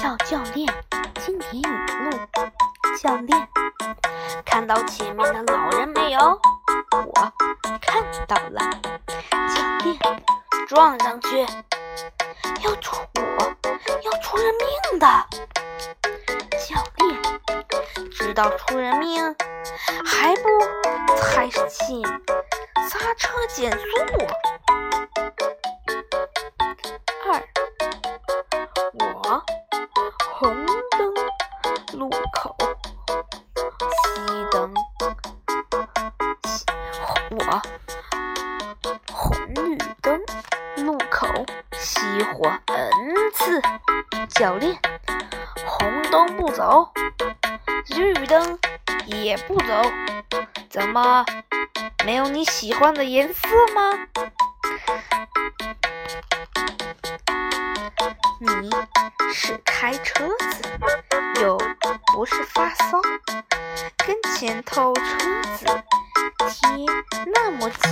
叫教练，经典语录，教练，看到前面的老人没有？我看到了，教练，撞上去，要出，要出人命的。教练，知道出人命，还不踩死，刹车减速。红灯路口。我红绿灯路口熄火 n 次，教练，红灯不走，绿灯也不走，怎么没有你喜欢的颜色吗？你是开车子又不是发骚。跟前头车子贴那么近